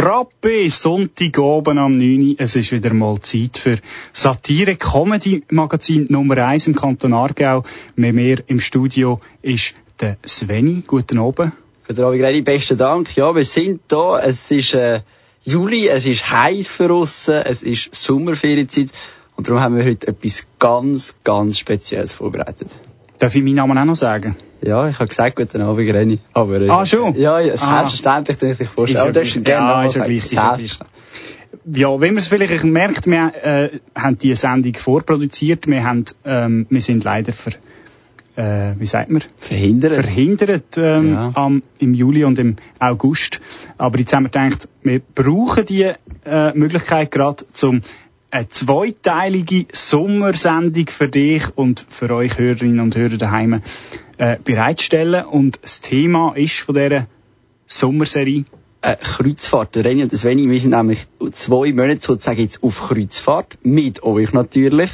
Frappe, Sonntag oben am 9. Es ist wieder mal Zeit für Satire Comedy Magazin Nummer 1 im Kanton Aargau. Mit mir im Studio ist der Sveni. Guten Abend. Guten Abend, Reini. Besten Dank. Ja, wir sind da. Es ist äh, Juli, es ist heiß für uns, es ist Sommerferienzeit und darum haben wir heute etwas ganz, ganz Spezielles vorbereitet. Darf ich meinen Namen auch noch sagen? Ja, ich habe gesagt, guten Abend, Renny. Aber, äh, Ah, schon? Ja, ja Ah. selbstverständlich, ah. ich vorstellen. Ist ja Aber hast gleich. gerne Ja, ist ja gleich, ist ja wenn man es vielleicht merkt, wir äh, haben die Sendung vorproduziert. Wir, haben, ähm, wir sind leider ver, äh, wie sagt man? Verhindert. verhindert ähm, Ja. am, im Juli und im August. Aber jetzt haben wir gedacht, wir brauchen die äh, Möglichkeit gerade zum eine zweiteilige Sommersendung für dich und für euch Hörerinnen und Hörer daheim äh, bereitstellen. Und das Thema ist von dieser Sommerserie äh, Kreuzfahrt. Renny und Sveni, wir sind nämlich zwei Monate sozusagen jetzt auf Kreuzfahrt. Mit euch natürlich.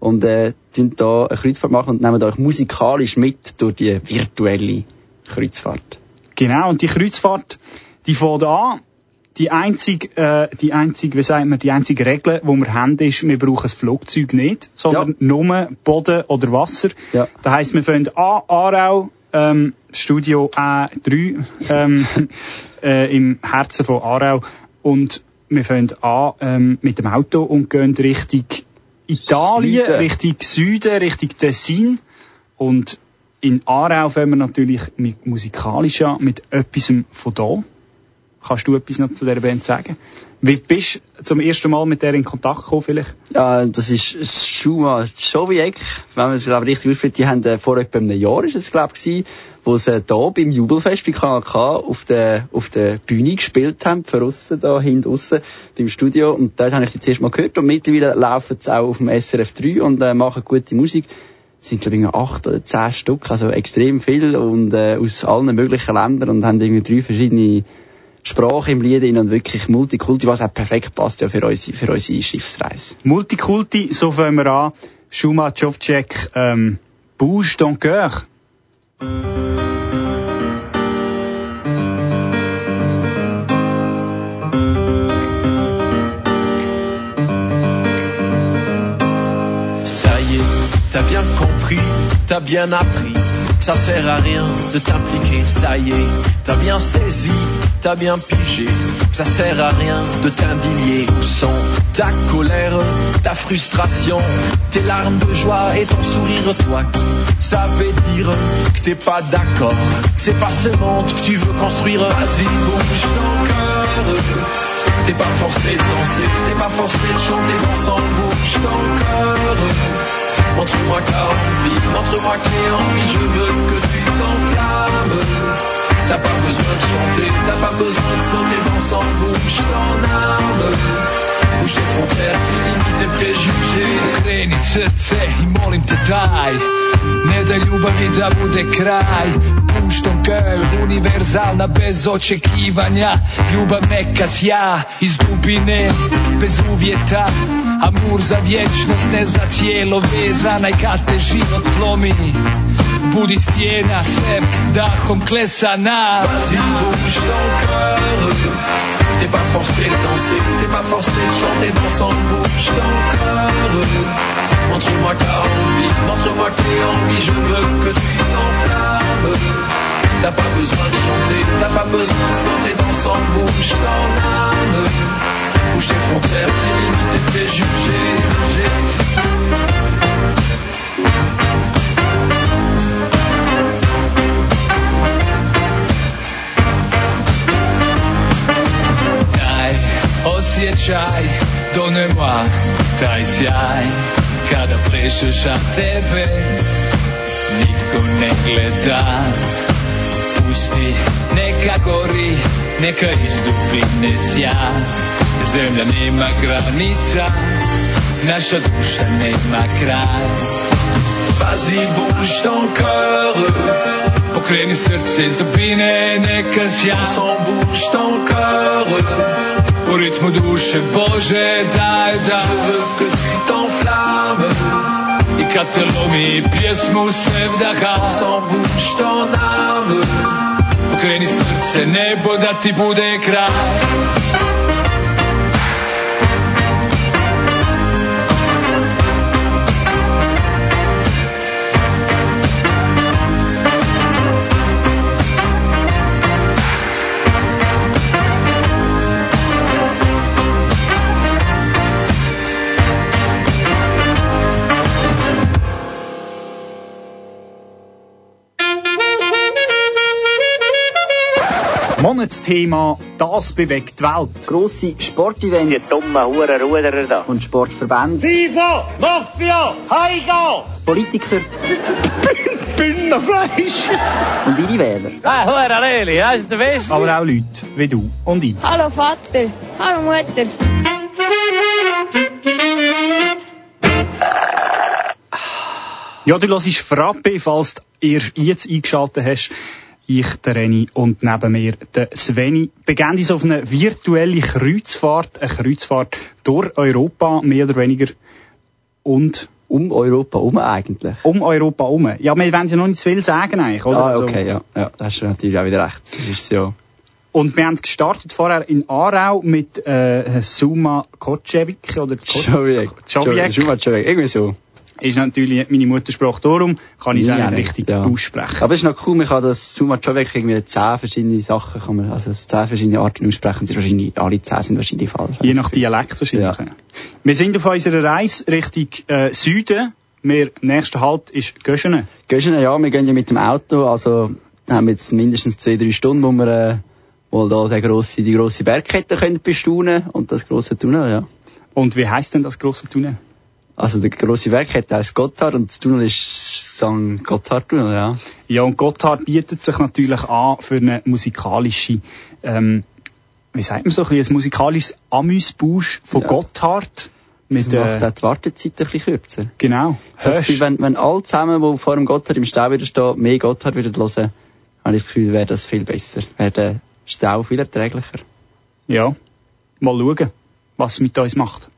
Und, äh, tun da eine Kreuzfahrt machen und nehmen euch musikalisch mit durch die virtuelle Kreuzfahrt. Genau, und die Kreuzfahrt, die fängt an. Die einzige, äh, die einzige, wie sagt man, die einzige Regel, die wir haben, ist, wir brauchen das Flugzeug nicht, sondern Ja. nur Boden oder Wasser. Ja. Das heisst, wir fangen an, Aarau, ähm, Studio A3, ähm, äh, im Herzen von Aarau. Und wir fangen an, ähm, mit dem Auto und gehen Richtung Italien, Süden. Richtung Süden, Richtung Tessin. Und in Aarau fangen wir natürlich mit musikalisch an, mit etwas von da. Kannst du etwas noch zu dieser Band sagen? Wie bist du zum ersten Mal mit der in Kontakt gekommen vielleicht? Ja, das ist Schuma Schowiek, wenn man es glaube richtig ausspricht. Die haben äh, vor etwa einem Jahr, ist es glaube ich, wo sie äh, da beim Jubelfest bei Kanal K auf der, auf der Bühne gespielt haben, für aussen da, hinten aussen, beim Studio. Und dort habe ich die zuerst mal gehört und mittlerweile laufen sie auch auf dem SRF 3 und äh, machen gute Musik. Es sind glaube ich acht oder zehn Stück, also extrem viel und äh, aus allen möglichen Ländern und haben irgendwie drei verschiedene Sprachen im Lied und wirklich Multikulti, was auch perfekt passt ja für unsere, für unsere Schiffsreise. Multikulti, so fangen wir an. Schuma Jovcek, ähm, Bouge ton cœur. Ça y est, t'as bien compris, t'as bien appris ça sert à rien de t'impliquer. Ça y est, t'as bien saisi, t'as bien pigé ça sert à rien de t'indigner. Où sont ta colère, ta frustration, tes larmes de joie et ton sourire, toi qui savais dire que t'es pas d'accord. C'est pas ce monde que tu veux construire. Vas-y, bouge ton cœur. T'es pas forcé de danser, t'es pas forcé de chanter ensemble, bouge ton cœur. Montre-moi qu'à envie, montre-moi qu'est envie, je veux que tu t'enflammes. T'as pas besoin de chanter, t'as pas besoin de sauter, dans en bouche, t'en arme. Bouge tes frontières, tes limites, tes préjugés. Ik weet niet, zit, hey. Ne da ljubavi da bude kraj. Puštom kao univerzalna bez očekivanja. Ljubav neka sja iz dubine Bez uvjeta. Amur za vječnost ne za tijelo vezana. I kad te život lomi Budi stijena sve dahom klesana bouge ton cœur. T'es pas forcé de danser, t'es pas forcé de chanter ensemble, bouge ton cœur. Montre-moi t'as envie, montre-moi t'es envie, je veux que tu t'enflammes. T'as pas besoin de chanter, t'as pas besoin de sauter ensemble, bouge ton âme. Bouge tes frontières, tes limites, tes préjugés. Osjećaj, donema taj sjaj Kada plešeš, a tebe nitko ne gleda pusti, neka gori, neka izdupi sja. Zemlja nema granica, n'achète jamais ma crâne. Vas-y, bouge ton corps. Pour créer une surprise de binene Christian. S'en bouge ton corps. Au rythme douche, Boże Dada. Je veux que tu t'enflammes. I katelomi pjesmu se vdaha Som buš to nam Pokreni srce nebo da ti bude kraj Monatsthema «Das bewegt die Welt». Grosse Sportevents. Die dummen Hurenruderer da. Und Sportverbände. FIFA, Mafia, Heiga! Politiker. Bündnerfleisch! Und ihre Wähler. Ah, Hure Leli, das ist der Beste. Aber auch Leute wie du und ich. Hallo Vater, hallo Mutter. Ja, du hörst Frappe, falls du erst jetzt eingeschaltet hast. Ich, der Reni und neben mir der Sveni begeben uns auf eine virtuelle Kreuzfahrt, eine Kreuzfahrt durch Europa, mehr oder weniger, und Um Europa herum eigentlich. um Europa herum. Ja, wir wollen ja noch nicht zu viel sagen eigentlich, oder? Ah, Also- okay, ja. ja. Da hast du natürlich auch wieder recht. Das ist ja... Und wir haben gestartet vorher in Aarau mit äh, Suma Kocevik oder Ko- Joviek. Joviek. Schon mal Joviek. Irgendwie so. Ist natürlich meine Muttersprache, darum kann ich es Ja, auch richtig ja. aussprechen. Aber es ist noch cool, man kann das Suma Joviek irgendwie zehn verschiedene Sachen, kann man, also zehn verschiedene Arten aussprechen. Sie wahrscheinlich, alle zehn sind wahrscheinlich falsch. Je nach Dialekt wahrscheinlich. Ja. Wir sind auf unserer Reise Richtung äh, Süden. Wir, nächster Halt ist Göschenen. Du, ja, wir gehen ja mit dem Auto, also haben wir jetzt mindestens zwei, drei Stunden, wo wir äh, wohl da den grosse, die grosse Bergkette können bestaunen und das grosse Tunnel, ja. Und wie heisst denn das grosse Tunnel? Also der grosse Bergkette heißt Gotthard und das Tunnel ist St. Gotthard Tunnel, ja. Ja, und Gotthard bietet sich natürlich an für eine musikalische, ähm, wie sagt man so, ein, bisschen ein musikalisches Amüsbusch von Ja. Gotthard. Das Mit, macht äh, auch die Wartezeit ein bisschen kürzer. genau. Das. Gefühl, wenn, wenn alle zusammen, die vor dem Gotthard im Stau wieder stehen, mehr Gotthard würden hören, habe ich das Gefühl, wäre das viel besser. Wäre der Stau viel erträglicher. Ja. Mal schauen, was es mit uns macht.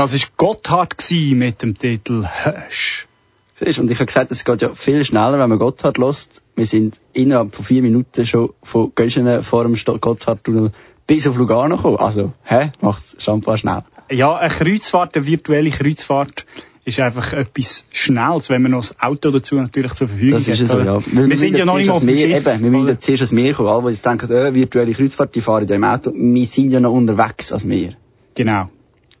Das war Gotthard mit dem Titel Hush. Siehst, Und ich habe gesagt, es geht ja viel schneller, wenn man Gotthard lässt. Wir sind innerhalb von vier Minuten schon von Göschenen vor dem Gotthardtunnel bis auf Lugano gekommen. Also, hä? Macht's schon fast schnell. Ja, eine Kreuzfahrt, eine virtuelle Kreuzfahrt ist einfach etwas Schnelles, wenn man noch das Auto dazu natürlich zur Verfügung Das ist hat. es so, ja. Weil Wir sind ja noch nicht auf dem Meer, Schiff. eben, wir müssen ja zuerst ans Meer kommen. Alle, die jetzt denken, äh, virtuelle Kreuzfahrt, die fahren ja im Auto. Wir sind ja noch unterwegs als Meer. Genau.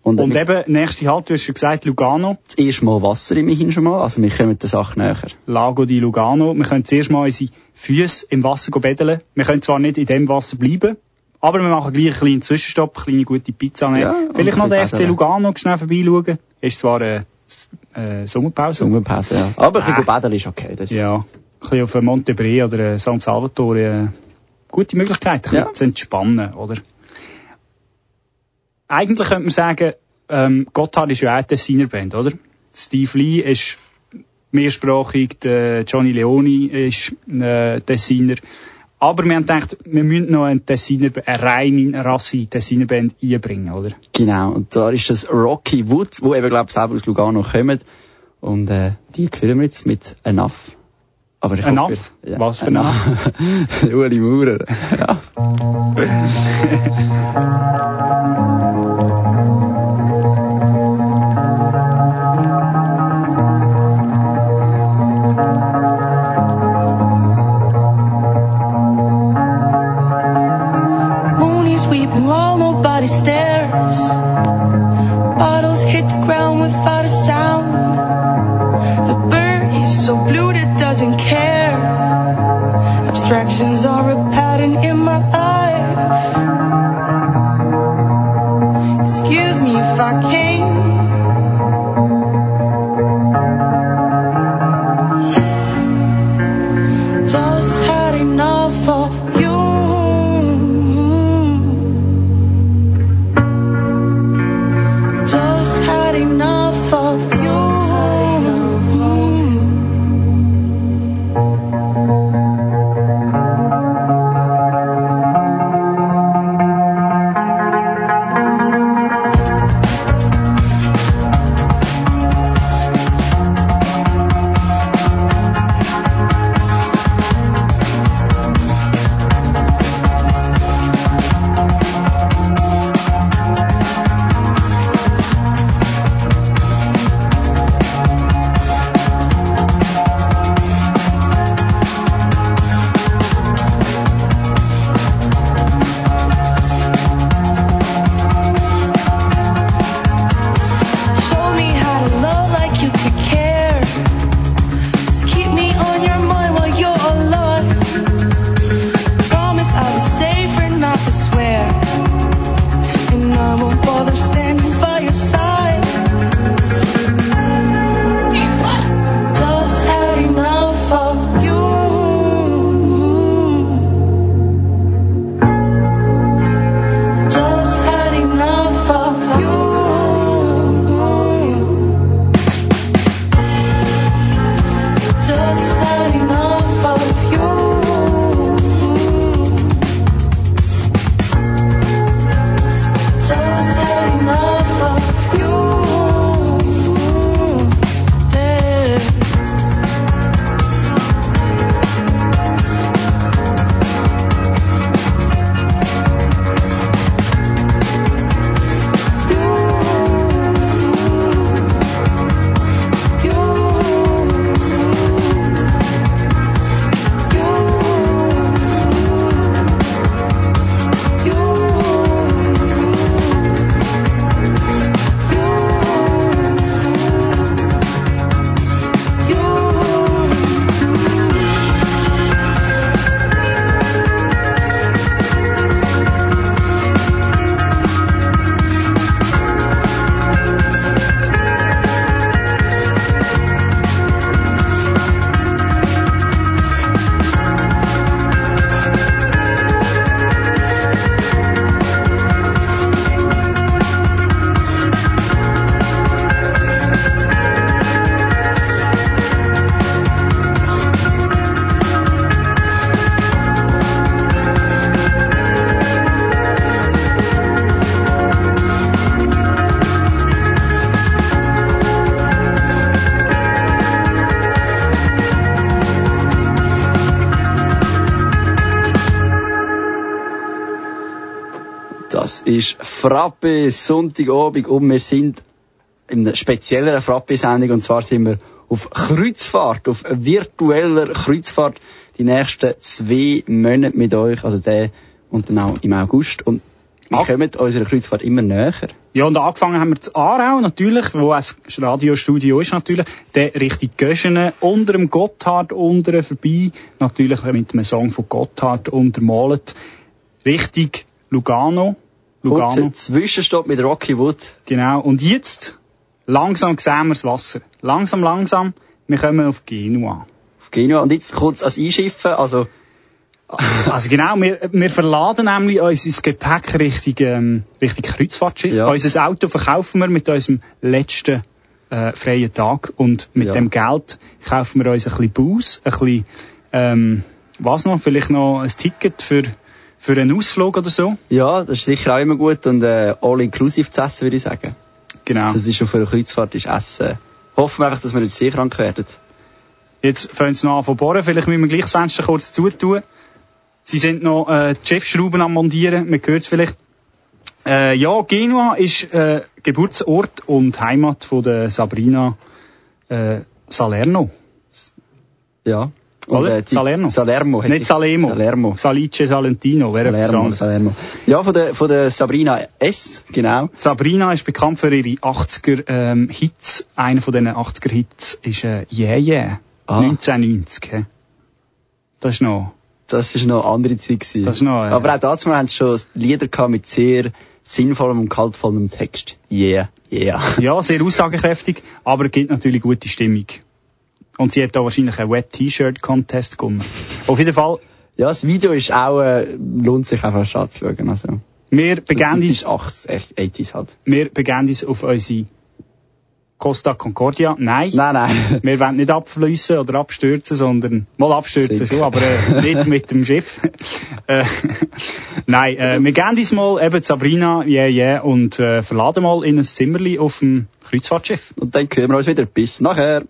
Und, Und eben, nächste Halt, du hast schon gesagt, Lugano, das erste Mal Wasser immerhin schon mal. Also wir kommen der Sache näher. Lago di Lugano. Wir können zuerst mal unsere Füße im Wasser bedeln. Wir können zwar nicht in dem Wasser bleiben, aber wir machen gleich einen kleinen Zwischenstopp, eine kleine gute Pizza nehmen. Ja, Vielleicht noch den FC. Lugano schnell vorbeischauen. Ist zwar äh, S- äh, Sommerpause. Sommerpause, ja. Aber ein Ah. bisschen baden ist okay. Das Ja, ein bisschen auf Montebre oder äh, San Salvatore. Äh, gute Möglichkeit, ein bisschen Ja. zu entspannen, oder? Eigentlich könnte man sagen, ähm, Gotthard ist ja auch eine Tessiner Band, oder? Steve Lee ist mehrsprachig, der Johnny Leoni ist äh, Tessiner. Aber wir haben gedacht, wir müssen noch eine Tessiner, eine reine Rasse Tessiner Band einbringen, oder? Genau, und da ist das Rocky Wood, wo eben, glaube ich, selber aus Lugano kommt. Und äh, die hören wir jetzt mit Enough. Aber ich Enough? hoffe, Was für Enough? Uli Maurer. ist Frappe Sonntagabend und wir sind in einer speziellen Frappe-Sendung und zwar sind wir auf Kreuzfahrt, auf virtueller Kreuzfahrt die nächsten zwei Monate mit euch, also der und dann auch im August und wir Ah. kommen unserer Kreuzfahrt immer näher. Ja, und angefangen haben wir zu Aarau, natürlich, wo ein Radiostudio ist, natürlich. Der Richtung Göschenen, unter dem Gotthard unten vorbei, natürlich mit einem Song von Gotthard untermalt. Richtung Lugano. Lugano. Kurzer Zwischenstopp mit Rocky Wood. Genau. Und jetzt, langsam sehen wir das Wasser. Langsam, langsam, wir kommen auf Genua. Auf Genua. Und jetzt kurz als Einschiffen, also Also genau, wir, wir verladen nämlich unser Gepäck Richtung, ähm, Richtung Kreuzfahrtschiff. Ja. Unser Auto verkaufen wir mit unserem letzten äh, freien Tag und mit Ja. dem Geld kaufen wir uns ein bisschen Bus, ein bisschen, ähm, was noch, vielleicht noch ein Ticket für, für einen Ausflug oder so. ja, das ist sicher auch immer gut und äh, all-inclusive zu essen, würde ich sagen. Genau. Das ist auf einer Kreuzfahrt ist Essen. Hoffen wir einfach, dass wir nicht seekrank werden. Jetzt fangen sie noch an zu bohren. Vielleicht müssen wir gleich das Fenster kurz zutun. Sie sind noch äh, die Schiffsschrauben am Montieren. Man hört es vielleicht. Äh, ja, Genua ist äh, Geburtsort und Heimat von der Sabrina äh, Salerno. Ja. Oder? Salerno. Salermo. Nicht ich- Salemo. Salermo. Salice Salentino, wäre etwas Salermo, anderes. Salermo. Ja, von der, von der Sabrina S, genau. Sabrina ist bekannt für ihre 80er ähm, Hits. Einer von diesen 80er Hits ist äh, Yeah Yeah. Ah. 1990. hä? Das ist noch... Das ist noch eine andere Zeit gewesen. Das ist noch, äh, Aber auch dazu haben sie schon Lieder gehabt mit sehr sinnvollem und kaltvollem Text. Yeah, yeah. Ja, sehr aussagekräftig, aber gibt natürlich gute Stimmung. Und sie hat da wahrscheinlich einen Wet T-Shirt Contest gewonnen. Auf jeden Fall, Ja, das Video ist auch, äh, lohnt sich einfach schon anzuschauen. Also, wir begeben ist uns, 80s, echt 80s halt. wir begeben uns auf unsere Costa Concordia. Nein. Nein, nein. Wir wollen nicht abfließen oder abstürzen, sondern mal abstürzen Sicher. schon, aber äh, nicht mit dem Schiff. äh, nein, äh, wir gehen uns mal eben Sabrina, yeah, yeah, und äh, verladen mal in ein Zimmerli auf dem Kreuzfahrtschiff. Und dann hören wir uns wieder. Bis nachher.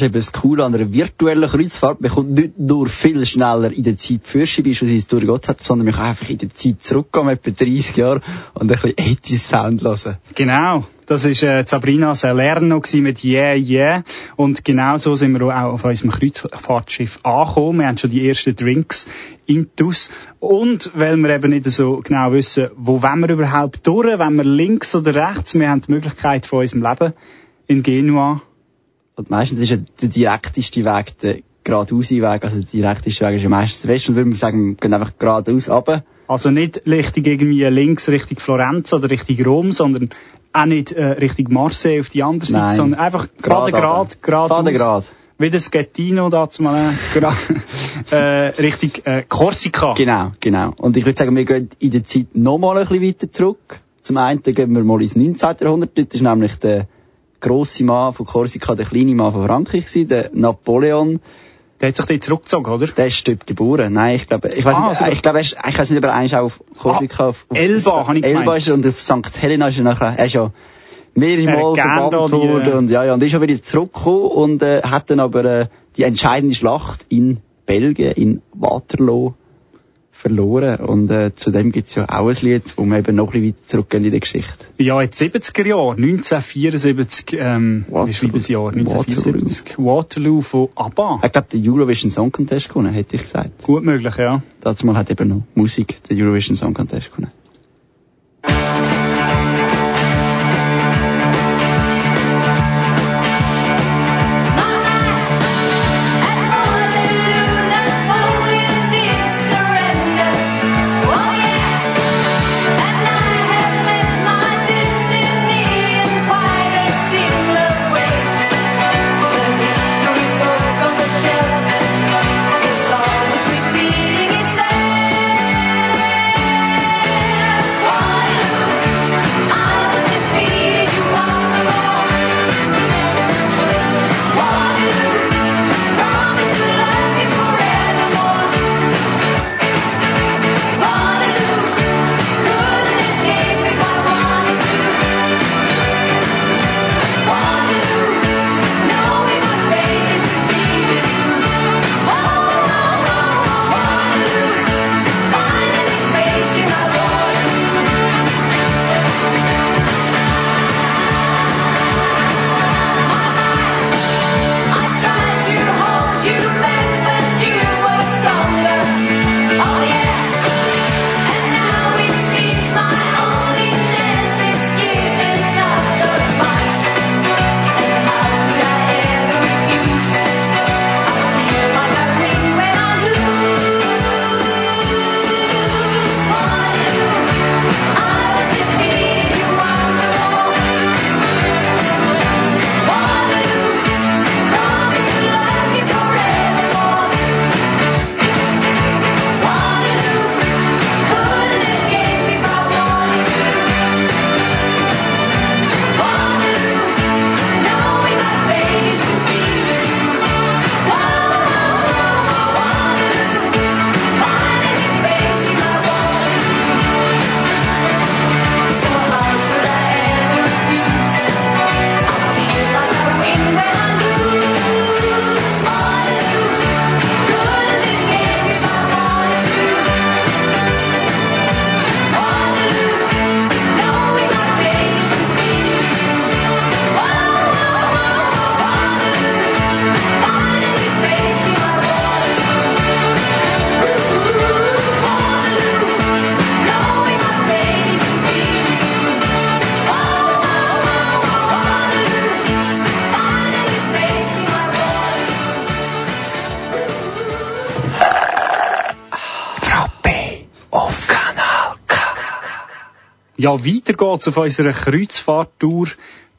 Ist eben das Coole an einer virtuellen Kreuzfahrt. Man kommt nicht nur viel schneller in der Zeit Fürsche beispielsweise Gott hat, sondern man kann einfach in der Zeit zurückgehen, etwa 30 Jahre, und ein bisschen 80 Sound hören. Genau. Das ist äh, Sabrina Salerno gewesen mit Yeah, Yeah. Und genau so sind wir auch auf unserem Kreuzfahrtschiff angekommen. Wir haben schon die ersten Drinks intus. Und weil wir eben nicht so genau wissen, wo wollen wir überhaupt durch, wenn wir links oder rechts, wir haben die Möglichkeit von unserem Leben in Genua. Und meistens ist ja der direkteste Weg der geradeaus Weg. Also der direkteste Weg ist ja meistens der Westen. Und würde man sagen, wir gehen einfach geradeaus runter. Also nicht Richtung irgendwie links, Richtung Florenz oder Richtung Rom, sondern auch nicht äh, Richtung Marseille auf die andere Seite, Nein. sondern einfach gerade, gerade, gerade, Gerade. Wie das Gettino da mal äh, Richtung äh, Korsika. Genau, genau. Und ich würde sagen, wir gehen in der Zeit nochmal ein bisschen weiter zurück. Zum einen gehen wir mal ins 19. Jahrhundert. Dort ist nämlich der grosse Mann von Korsika, der kleine Mann von Frankreich gewesen, der Napoleon. Der hat sich dort zurückgezogen, oder? Der ist dort geboren. Nein, ich glaube, ich weiß Ah, nicht, super. ich glaube, ich weiß nicht, ob er eigentlich auch auf Korsika, auf, auf Elba, habe ich Elba gemeint. ist er und auf St. Helena ist er nachher, er ist ja mehrere Er Mal verbannt worden äh, und ja, ja, und ist schon wieder zurückgekommen und äh, hat dann aber äh, die entscheidende Schlacht in Belgien, in Waterloo, verloren. Und äh, zu dem gibt's ja auch ein Lied, wo wir eben noch ein bisschen weiter zurückgehen in der Geschichte. Ja, in den 70er Jahren, 1974, ähm, wie schreiben das Jahr? 1974. Waterloo von ABBA. Ich glaube, der Eurovision Song Contest gewonnen, hätte ich gesagt. Gut möglich, ja. Dazu mal hat eben noch Musik den Eurovision Song Contest gewonnen. Ja, weiter geht's auf unserer Kreuzfahrttour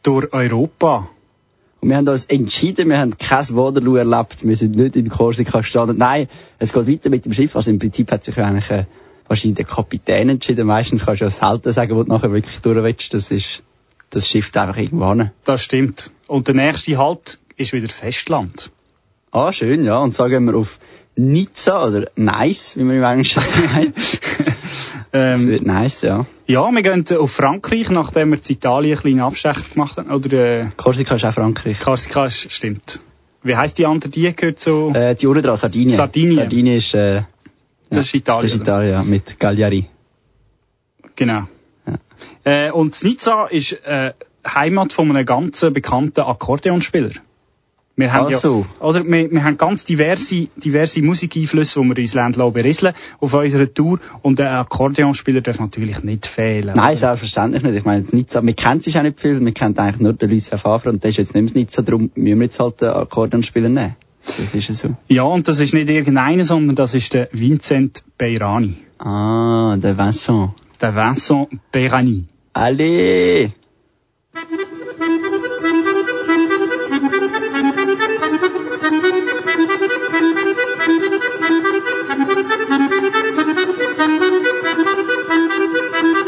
durch Europa. Und wir haben uns entschieden, wir haben kein Waterloo erlebt, wir sind nicht in Korsika gestanden. Nein, es geht weiter mit dem Schiff. Also im Prinzip hat sich ja eigentlich äh, wahrscheinlich der Kapitän entschieden. Meistens kannst du ja selten sagen, wo du nachher wirklich durch willst. Das ist, das schifft einfach irgendwo hin. Das stimmt. Und der nächste Halt ist wieder Festland. Ah, schön, ja. Und sagen wir auf Nizza oder Nice, wie man im Englischen sagt. Das Ähm, wird nice, ja. ja, wir gehen auf Frankreich, nachdem wir in Italien einen kleinen Abstecher gemacht haben. Oder äh, Korsika ist auch Frankreich. Korsika ist, stimmt. Wie heisst die andere? Die gehört so... Äh, die dran, Sardinien. Sardinien. Sardinien ist, äh, das ist Italien. das ist? Italien, ja, mit Cagliari. Genau. Ja. Äh, und Nizza ist äh, Heimat von einem ganz bekannten Akkordeonspieler. Wir haben Ach ja, oder wir, wir haben ganz diverse, diverse Musikeinflüsse, die wir ins Land berieseln auf unserer Tour. Und der Akkordeonspieler darf natürlich nicht fehlen. Nein, selbstverständlich nicht. Ich meine, Nizza, wir kennen sich auch nicht viel, wir kennen eigentlich nur den Lucien Favre und der ist jetzt nicht mehr Nizza, darum müssen wir jetzt halt den Akkordeonspieler nehmen. Das ist ja so. Ja, und das ist nicht irgendeiner, sondern das ist der Vincent Beirani. Ah, der Vincent. Der Vincent Beirani. Allez! Thank you.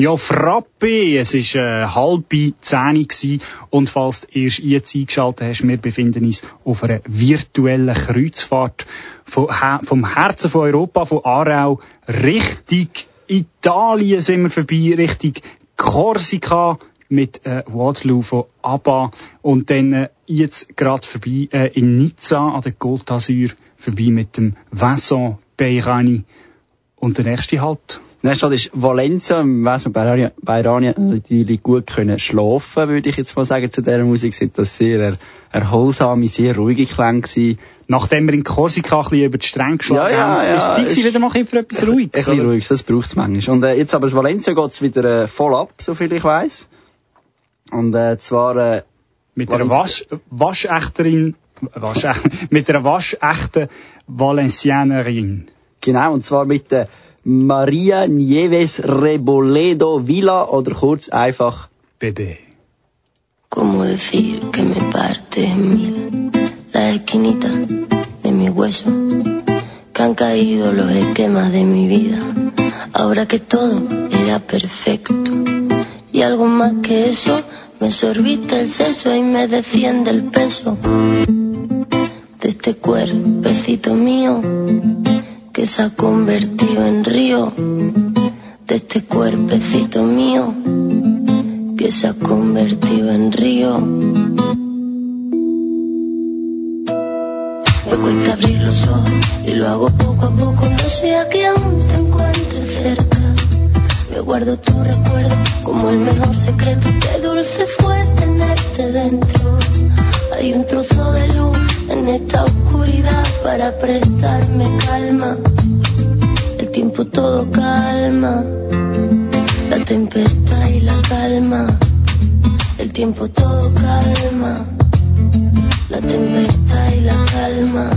Ja, Frappe, es war äh, halbe Zehn gewesen. und falls du erst jetzt eingeschaltet hast, wir befinden uns auf einer virtuellen Kreuzfahrt vom, vom Herzen von Europa, von Aarau, Richtung Italien sind wir vorbei, Richtung Korsika mit äh, Waterloo von ABBA und dann äh, jetzt gerade vorbei äh, in Nizza an der Côte d'Azur vorbei mit dem Vincent Beirani und der nächste Halt Nächste Stadt ist Valencia. Im Wesen bei Iranien natürlich gut können schlafen, würde ich jetzt mal sagen, zu dieser Musik. Sind das sehr er erholsame, sehr ruhige Klänge gewesen. Nachdem wir in Korsika ein bisschen über die Stränge geschlagen ja, haben, ja, ist die Zeit wieder mal für etwas Ruhiges. Ein bisschen Ruhiges, das braucht es manchmal. Und äh, jetzt aber in Valencia geht es wieder äh, voll ab, soviel ich weiss. Und äh, zwar... Äh, mit einer Wasch, Waschechterin, Wasch, mit einer waschechten Valencianerin. Genau, und zwar mit der Maria Nieves Reboledo Vila oder kurz einfach Bebé. ¿Cómo decir que me parte en mil la esquinita de mi hueso? Que han caído los esquemas de mi vida, ahora que todo era perfecto. Y algo más que eso, me sorbiste el seso y me desciende el peso de este cuerpecito mío que se ha convertido en río de este cuerpecito mío que se ha convertido en río. Me cuesta abrir los ojos y lo hago poco a poco, no sea que aún te encuentres cerca. Me guardo tu recuerdo como el mejor secreto, qué dulce fue tenerte dentro. Hay un trozo de luz en esta oscuridad para prestarme calma. El tiempo todo calma, la tempestad y la calma. El tiempo todo calma, la tempestad y la calma.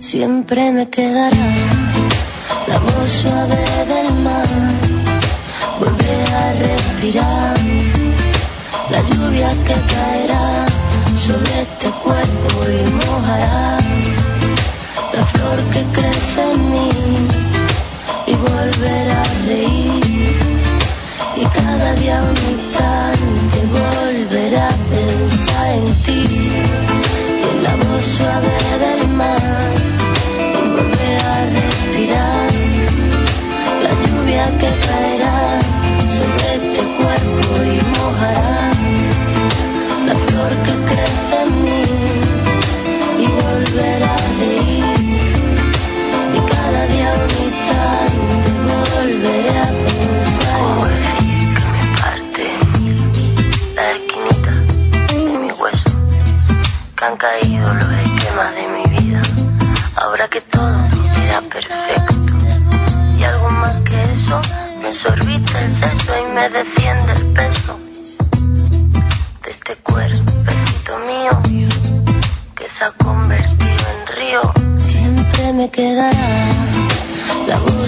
Siempre me quedará la voz suave del mar, volver a respirar lluvia que caerá sobre este cuerpo y mojará la flor que crece en mí y volverá a reír. Y cada día un instante volverá a pensar en ti y en la voz suave del mar y volver a respirar. La lluvia que caerá sobre este cuerpo y mojará la FM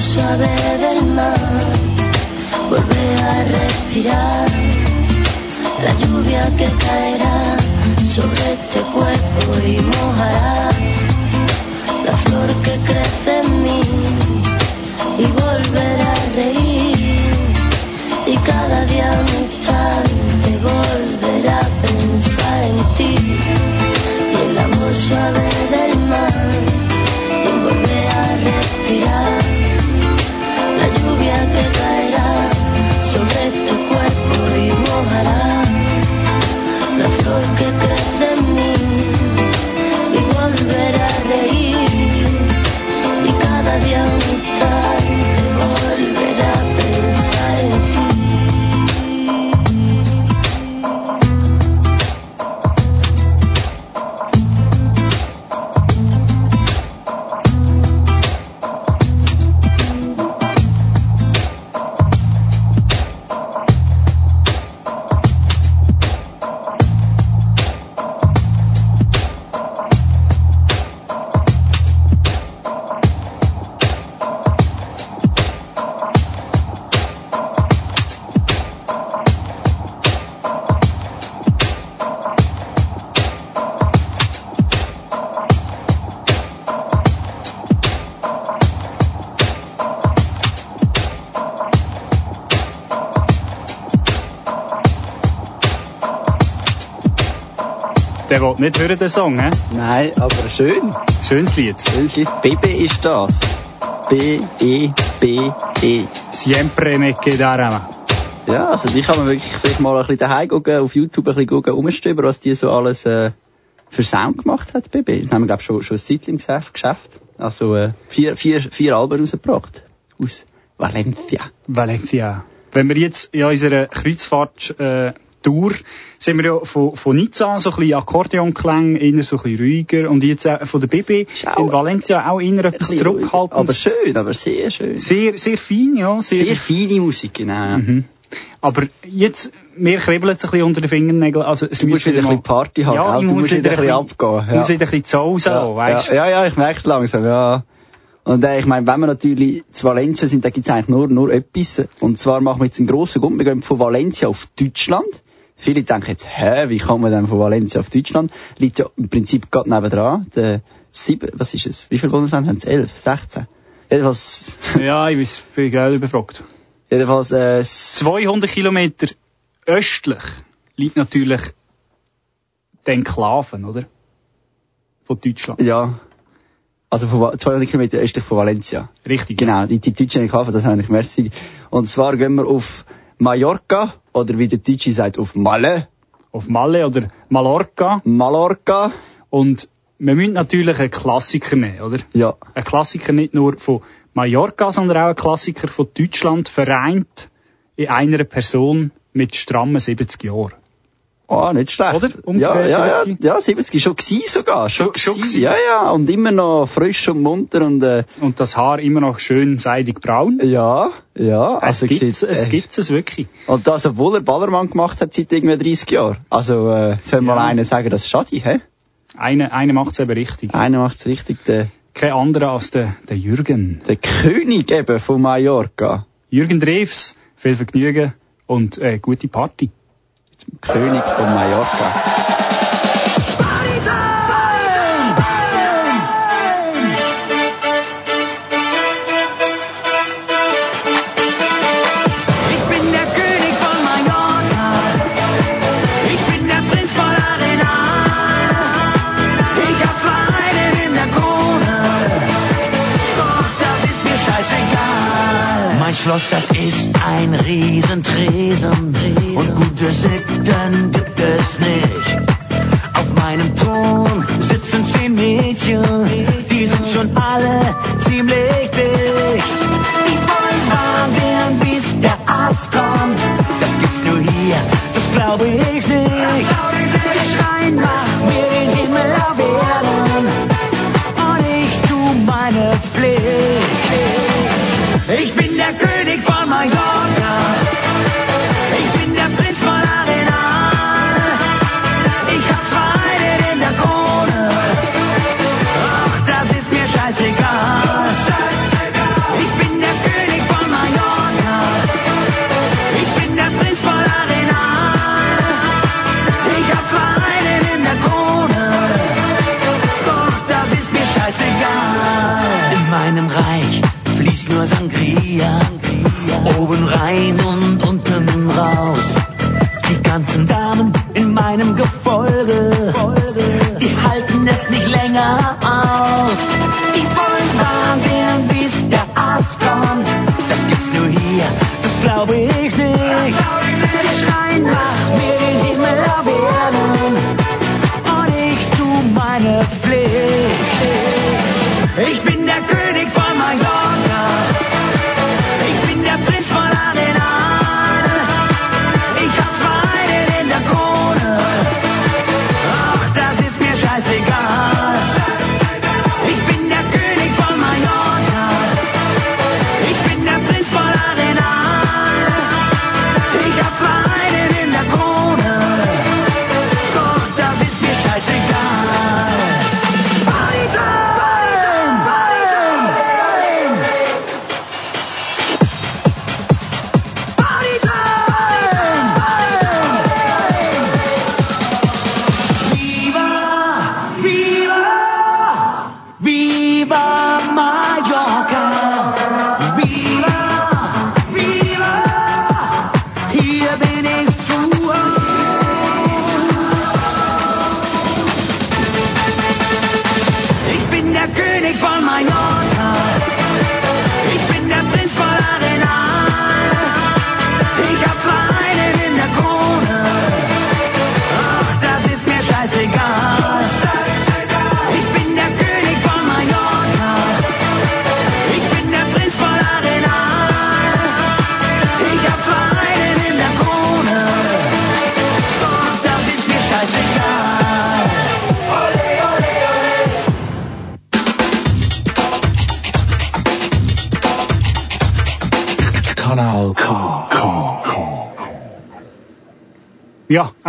suave del mar, volver a respirar. La lluvia que caerá sobre este cuerpo y mojará. La flor que crece en mí y volverá a reír. Y cada día un instante volverá a pensar en ti nicht hören, den Song, hä? Nein, aber schön. Schönes Lied. Schönes Lied. BB ist das. B-E-B-E. Siempre me quedará. Ja, also die kann man wirklich vielleicht mal ein bisschen daheim gucken, auf YouTube ein bisschen gucken, rumstöbern, was die so alles äh, für Sound gemacht hat, BB. Wir haben, glaube ich, schon, schon ein Zeit im. Geschäft. Also äh, vier, vier, vier Alben rausgebracht. Aus Valencia. Valencia. Wenn wir jetzt in unserer Kreuzfahrt äh, Tour sind wir ja von, von Nizza so ein bisschen Akkordeonklang, eher so ein bisschen ruhiger und jetzt äh, von der BB in Valencia auch eher etwas zurückhaltend. Aber schön, aber sehr schön. Sehr, sehr fein, ja. Sehr, sehr feine Musik, genau. Mhm. Aber jetzt, mir kribbelt es ein bisschen unter den Fingernägeln. Also, es du musst wieder ein bisschen Party haben, ja, du musst wieder ein bisschen abgehen. Ja. muss wieder ein bisschen zu Hause ja, weißt ja, ja, ja, ich merke es langsam, ja. Und äh, ich meine, wenn wir natürlich zu Valencia sind, da gibt es eigentlich nur, nur etwas. Und zwar machen wir jetzt einen grossen Gump. Wir gehen von Valencia auf Deutschland. Viele denken jetzt, hä, wie kommt man denn von Valencia auf Deutschland? Liegt ja im Prinzip gerade nebendran. Der sieben, was ist es? Wie viele Bundesländer haben es? Elf? Sechzehn? Jedenfalls. ja, ich weiß, bin gerade überfragt. Jedenfalls, äh, 200 Kilometer östlich liegt natürlich die Enklaven, oder? Von Deutschland. Ja. Also von 200 Kilometer östlich von Valencia. Richtig. Genau, die, die deutschen Enklaven, das habe ich merci. Und zwar gehen wir auf Mallorca, oder wie der Deutsche sagt, auf Malle. Auf Malle oder Mallorca. Mallorca. Und wir müssen natürlich einen Klassiker nehmen, oder? Ja. Ein Klassiker nicht nur von Mallorca, sondern auch ein Klassiker von Deutschland, vereint in einer Person mit strammen 70 Jahren. Oh, nicht schlecht. Oder? Ungefähr ja, ja, 70? Ja, ja, 70 schon gsi sogar. Schon, schon gsi. Ja, ja, und immer noch frisch und munter und, äh, Und das Haar immer noch schön seidig braun. Ja, ja. Also es gibt's, es, äh, gibt's es wirklich. Und das, obwohl er Ballermann gemacht hat seit irgendwie 30 Jahren. Also, äh, soll mal Ja. einer sagen, das ist schade, hä? Einer, einer macht's eben richtig. Einer macht's richtig, der, Kein anderer als der, der Jürgen. der König eben von Mallorca. Jürgen Drews, viel Vergnügen und äh, gute Party. König von Mallorca. Mein Schloss, das ist ein Riesentresen und gute Sitten gibt es nicht. Auf meinem Thron sitzen zehn Mädchen, die sind schon alle ziemlich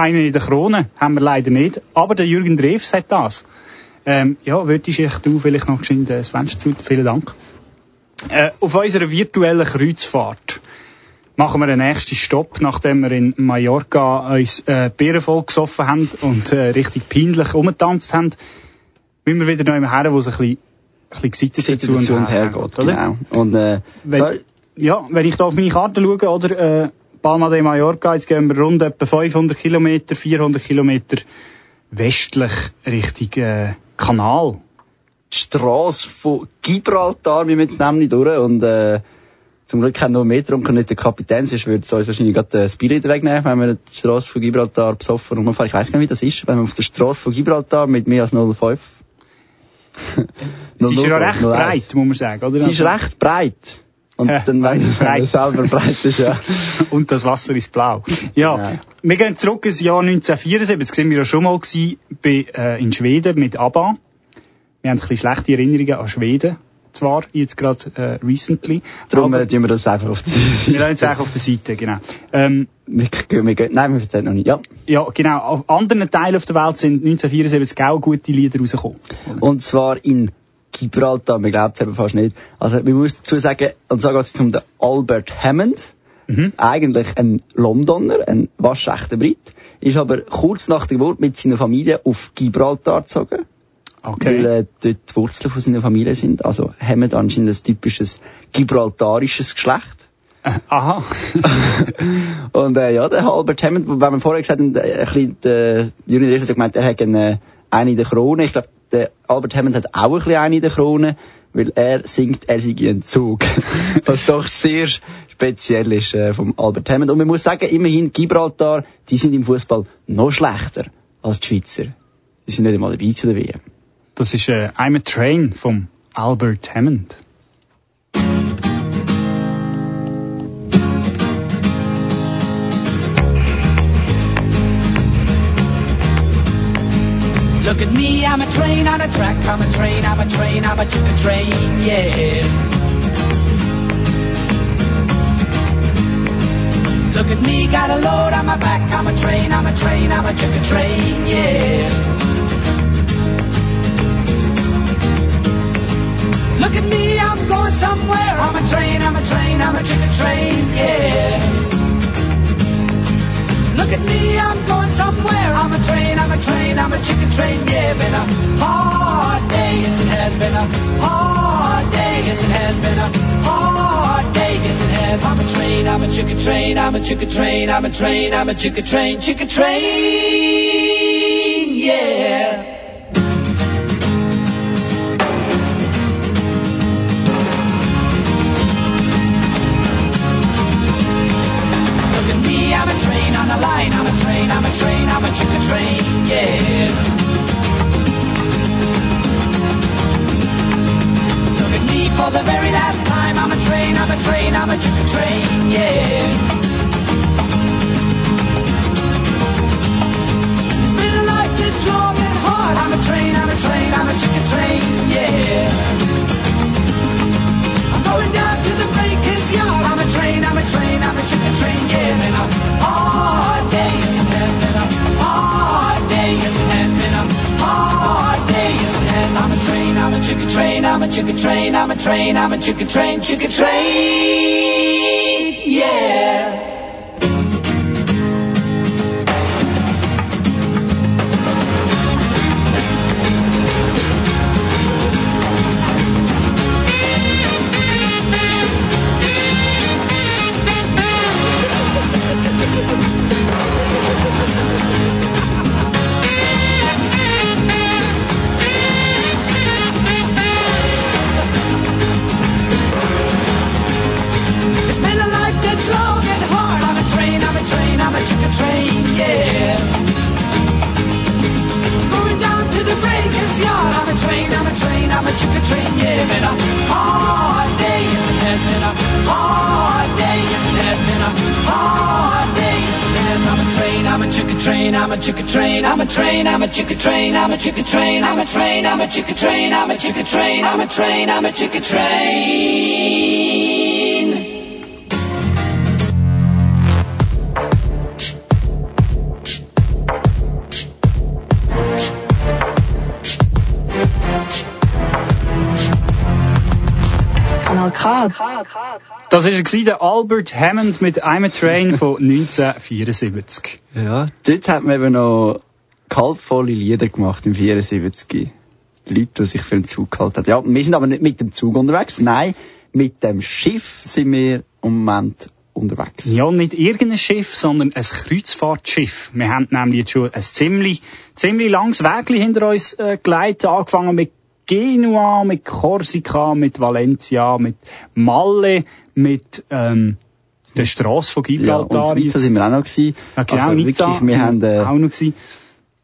einen in der Krone haben wir leider nicht. Aber der Jürgen Drews hat das. Ähm, ja, würdest du vielleicht noch geschwind äh, das Fenster zu? Vielen Dank. Äh, auf unserer virtuellen Kreuzfahrt machen wir den nächsten Stopp, nachdem wir in Mallorca uns äh, Bier voll gesoffen haben und äh, richtig peinlich umgetanzt haben, müssen wir wieder noch im her, wo es ein bisschen, ein bisschen Sitzen dazu und her geht, genau. Und, äh, Wenn, ja, wenn ich da auf meine Karte schaue, oder, äh, Palma de Mallorca, jetzt gehen wir rund etwa 500 Kilometer, 400 Kilometer westlich Richtung äh, Kanal. die Strasse von Gibraltar, wie wir jetzt nämlich durch, und, äh, zum Glück haben wir noch mehr getrunken, nicht der Kapitän, sonst würde es uns wahrscheinlich gerade äh, den Weg nehmen, wenn wir die Strasse von Gibraltar besoffen rumfahren. Ich weiss gar nicht, wie das ist, wenn man auf der Strasse von Gibraltar mit mehr als 0,5 Sie ist ja 0,05, recht 0,1. breit, muss man sagen, oder? Sie ist recht breit. Und Ja, dann, wenn, wenn breit. man selber breit ist, ja. Und das Wasser ist blau. Ja, Ja. wir gehen zurück ins Jahr 1974. Das sind wir ja schon mal gewesen, bei, äh, in Schweden mit ABBA. Wir haben ein bisschen schlechte Erinnerungen an Schweden. Zwar, jetzt gerade äh, recently. Darum aber äh, tun wir das einfach auf die wir lassen es eigentlich auf der Seite, genau. Ähm, wir, wir, gehen- Nein, wir erzählen noch nicht. Ja. ja, genau. Auf anderen Teilen auf der Welt sind 1974 auch gute Lieder rausgekommen. Und zwar in Gibraltar, man glaubt es eben fast nicht. Also, man muss dazu sagen, und zwar geht es um den Albert Hammond. Mhm. Eigentlich ein Londoner, ein waschechter Brit. Ist aber kurz nach der Geburt mit seiner Familie auf Gibraltar gezogen. Okay. Weil äh, dort die Wurzeln von seiner Familie sind. Also Hammond anscheinend ein typisches gibraltarisches Geschlecht. Äh, aha. Und äh, ja, der Albert Hammond, wenn man vorher gesagt hat, äh, ein bisschen, der Jürgen Drees hat gemeint, er hat eine, eine in der Krone. Ich glaube, der Albert Hammond hat auch ein eine in der Krone, weil er singt, er sei ein Zug. Was doch sehr speziell ist äh, vom Albert Hammond. Und man muss sagen, immerhin Gibraltar, die sind im Fußball noch schlechter als die Schweizer. Die sind nicht einmal dabei gewesen, der WM. Das ist äh, I'm a Train vom Albert Hammond. Look at me, I'm a train on a track, I'm a train, I'm a train, I'm a chicken train, yeah. Look at me, got a load on my back, I'm a train, I'm a train, I'm a chicken train, yeah. Look at me, I'm going somewhere, I'm a train, I'm a train, I'm a chicken train, yeah. Look at me, I'm going somewhere. I'm a train, I'm a train, I'm a chicken train. Yeah, been a hard day, yes it has been a hard day, yes it has been a hard day, yes it has. I'm a train, I'm a chicken train, I'm a chicken train, I'm a train, I'm a chicken train, chicken train. Yeah. Train, I'm a train, I'm a chicken train, chicken train, yeah. train, I'm a chicken train, I'm a chicken train, I'm a train, I'm a chicken train, I'm a chicken train, I'm a train, I'm a chicken train. Das war der Albert Hammond mit I'm a Train von 1974. Ja, dort hat man eben noch kaltvolle Lieder gemacht im 74. Leute, die sich für den Zug gehalten haben. Ja, wir sind aber nicht mit dem Zug unterwegs, nein, mit dem Schiff sind wir im Moment unterwegs. Ja, nicht irgendein Schiff, sondern ein Kreuzfahrtschiff. Wir haben nämlich jetzt schon ein ziemlich, ziemlich langes Weg hinter uns äh, geleitet, angefangen mit Genua, mit Korsika, mit Valencia, mit Malle, mit ähm, der Straße von Ja, Gibraltar. und in Nizza sind wir auch noch gewesen. Ja, genau, also Nizza wirklich, wir haben äh, auch noch gewesen.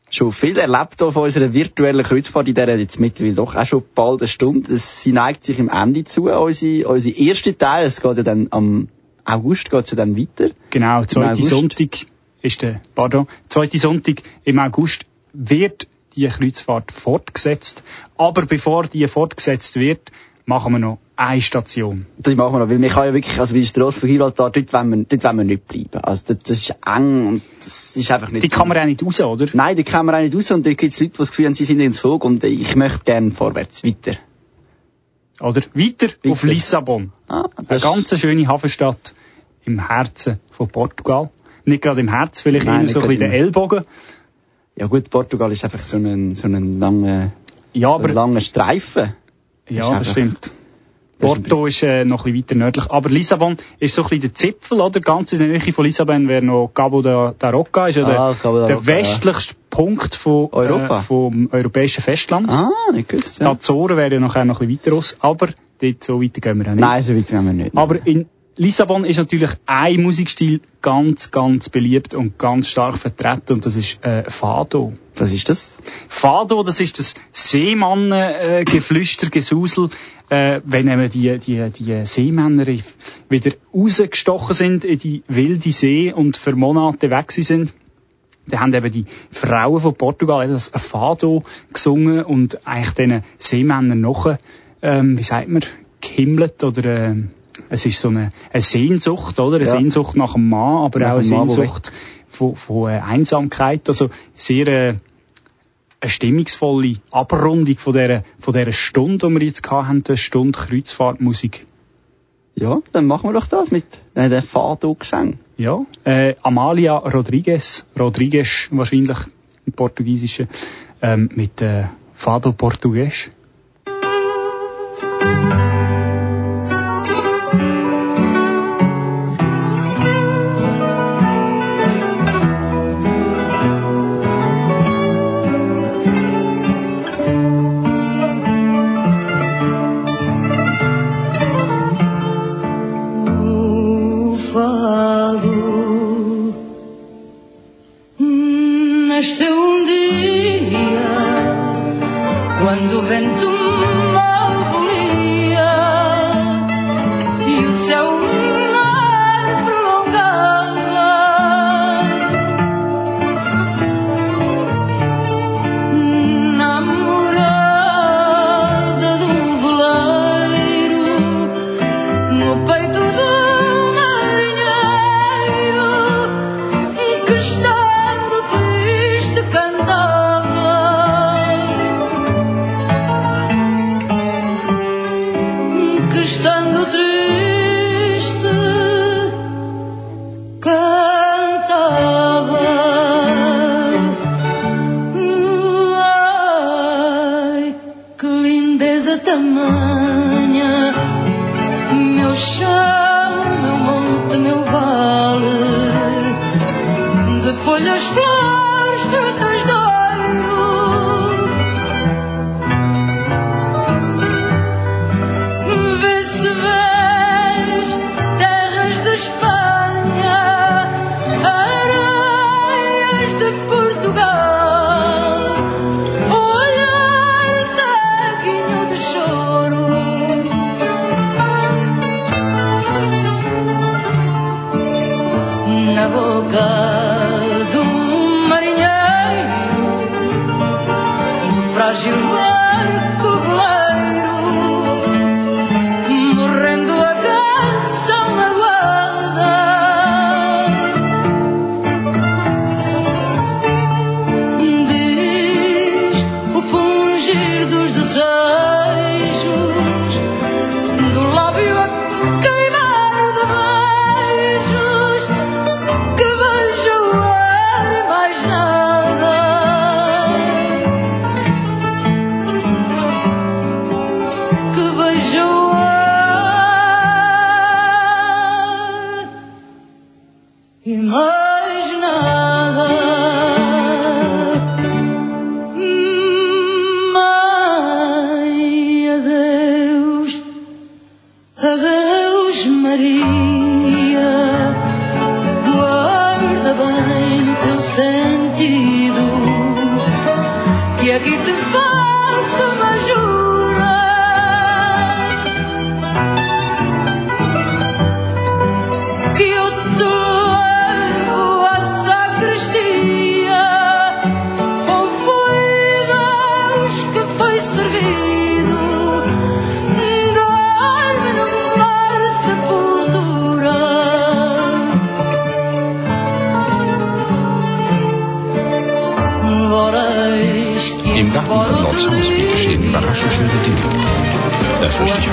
Schon viel erlebt von unserer virtuellen Kreuzfahrt, in der jetzt mittlerweile doch auch schon bald eine Stunde. Sie neigt sich im Ende zu, unsere, unsere erste Teil. Es geht ja dann am August geht's ja dann weiter. Genau, zweite. Sonntag ist der, pardon, zweite Sonntag im August wird die Kreuzfahrt fortgesetzt. Aber bevor die fortgesetzt wird, machen wir noch eine Station. Das machen wir noch, weil wir kann ja wirklich, also wie die Strasse von Gibraltar, dort wollen wir, dort wollen wir nicht bleiben. Also das, das ist eng und das ist einfach nicht... Die kann man auch nicht raus, oder? Nein, die kann man auch nicht raus und dort gibt es Leute, die das Gefühl haben, sie sind ins Flug und ich möchte gerne vorwärts, weiter. Oder? Weiter, auf Lissabon. Ah, Eine das ganz schöne Hafenstadt im Herzen von Portugal. Nicht gerade im Herz, vielleicht Nein, nicht so ein bisschen der im- Ellbogen. Ja gut, Portugal ist einfach so ein, so ein langer, Ja, so aber ein langer Streifen. Ja, das einfach- stimmt. Porto ist äh, noch ein bisschen weiter nördlich. Aber Lissabon ist so ein bisschen der Zipfel, oder? Ganz in der Nähe von Lissabon wäre noch Cabo da, da Roca, ist ja der, Ah, Cabo da der Roca, ja. westlichste Punkt von, Europa. Äh, vom europäischen Festland. Ah, nicht gewusst, Die ja. Azoren wären ja nachher noch ein bisschen weiter aus, aber dort so weiter gehen wir auch nicht. Nein, so weit gehen wir nicht. Aber in Lissabon ist natürlich ein Musikstil ganz, ganz beliebt und ganz stark vertreten und das ist äh, Fado. Was ist das? Fado, das ist das Seemannen-Geflüster, äh, Gesusel, äh, wenn eben die, die, die Seemänner wieder rausgestochen sind in die wilde See und für Monate weg sind. Da haben eben die Frauen von Portugal das Fado gesungen und eigentlich diesen Seemännern noch, ähm, wie sagt man, gehimmelt oder, ähm, es ist so eine, eine Sehnsucht, oder? Eine Ja. Sehnsucht nach einem Mann, aber Nach auch eine Sehnsucht von, von äh, Einsamkeit. Also sehr äh, eine stimmungsvolle Abrundung von dieser, von dieser Stunde, die wir jetzt haben, eine Stunde Kreuzfahrtmusik. Ja, dann machen wir doch das mit äh, dem Fado-Gesang. Ja, äh, Amalia Rodriguez, Rodriguez wahrscheinlich im Portugiesischen, ähm, mit äh, Fado Portugues.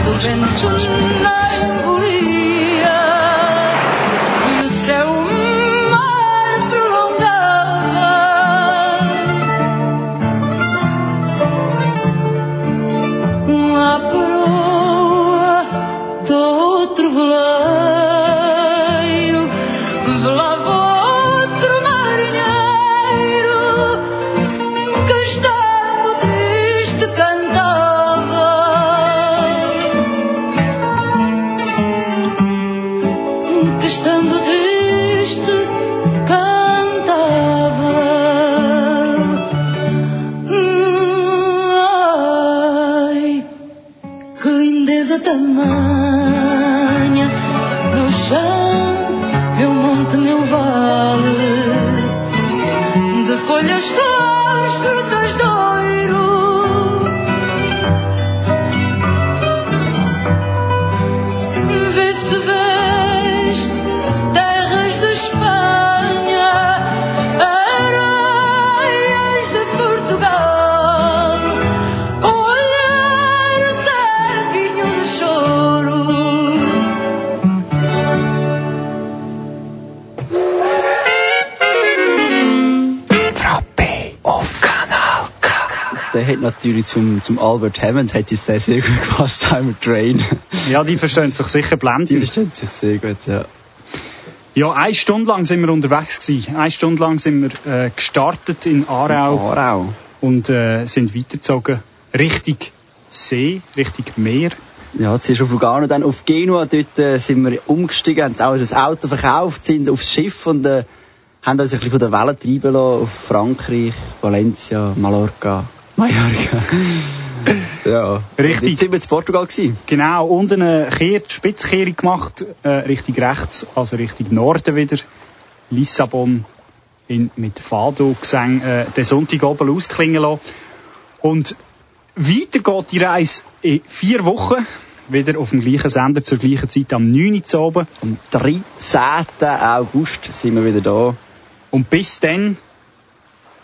누른 우리야. Der hat natürlich zum, zum Albert Hammond hat es sehr, sehr gut gepasst, Timer Train. Ja, die verstehen sich sicher Die blendend. verstehen sich sehr gut, ja. Ja, eine Stunde lang sind wir unterwegs gewesen. Eine Stunde lang sind wir äh, gestartet in Aarau Aarau. und äh, sind weitergezogen Richtung See, Richtung Meer. Ja, zuerst auf Lugano, dann auf Genua. Dort äh, sind wir umgestiegen, haben auch das Auto verkauft, sind aufs Schiff und äh, haben uns ein bisschen von der Welle treiben lassen auf Frankreich, Valencia, Mallorca, Mallorca. ja. Richtig. Und Jetzt sind wir in Portugal gewesen. Genau, unten eine Kehr, die Spitzkehrung gemacht, äh, Richtung rechts, also Richtung Norden wieder. Lissabon in, mit Fado gesang, äh, den Sonntag oben ausklingen lassen. Und weiter geht die Reise in vier Wochen. Wieder auf dem gleichen Sender zur gleichen Zeit am 9. Uhr oben. Am 13. August sind wir wieder da. Und bis dann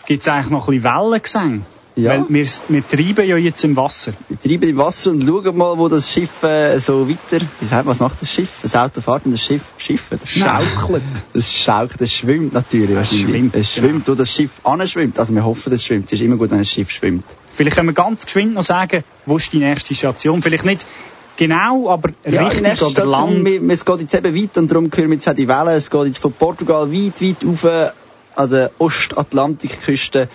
gibt's eigentlich noch ein bisschen Wellengesang. Ja. Weil wir, wir treiben ja jetzt im Wasser. Wir treiben im Wasser und schauen mal, wo das Schiff äh, so weiter... Wie sagt man, was macht das Schiff? Das Auto fährt und das Schiff... Schiff? Das Schaukelt. Das schaukelt, das schwimmt natürlich. Es schwimmt, Es schwimmt, wo das Schiff anschwimmt. Also wir hoffen, das schwimmt. Es ist immer gut, wenn ein Schiff schwimmt. Vielleicht können wir ganz geschwind noch sagen, wo ist die nächste Station? Vielleicht nicht genau, aber Ja, richtig oder Land. wir- es geht jetzt eben weit und darum hören wir jetzt auch die Wellen. Es geht jetzt von Portugal weit, weit rauf an der Ostatlantikküste,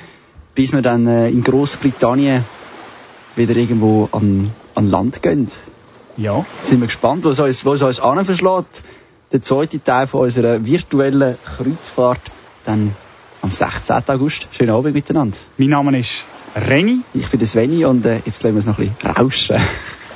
bis wir dann äh, in Großbritannien wieder irgendwo an, an Land gehen. Ja. Sind wir gespannt, wo es uns, wo es uns anverschlägt. Der zweite Teil von unserer virtuellen Kreuzfahrt dann am 16. August. Schönen Abend miteinander. Mein Name ist Reni. Ich bin der Sveni und äh, jetzt lassen wir es noch ein bisschen rauschen.